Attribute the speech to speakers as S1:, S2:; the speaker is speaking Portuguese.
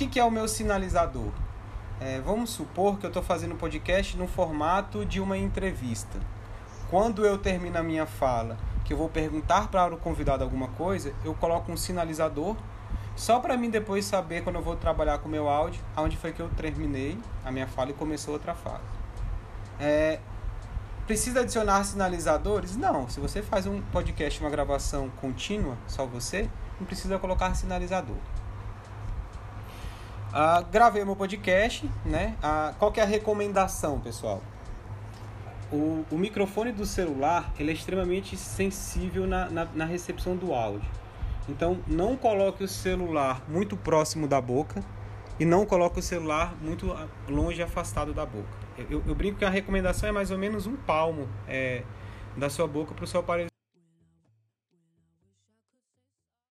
S1: que, que é o meu sinalizador? É, vamos supor que eu estou fazendo um podcast no formato de uma entrevista. Quando eu termino a minha fala, que eu vou perguntar para o convidado alguma coisa, eu coloco um sinalizador só para mim depois saber quando eu vou trabalhar com o meu áudio, aonde foi que eu terminei a minha fala e começou outra fala. É, precisa adicionar sinalizadores? Não. Se você faz um podcast, uma gravação contínua, só você, não precisa colocar sinalizador. Ah, gravei meu podcast, né? Ah, qual é a recomendação, pessoal? o, o microfone do celular ele é extremamente sensível na, na, na recepção do áudio. Então, não coloque o celular muito próximo da boca e não coloque o celular muito longe afastado da boca. Eu, eu brinco que a recomendação é mais ou menos um palmo é, da sua boca para o seu aparelho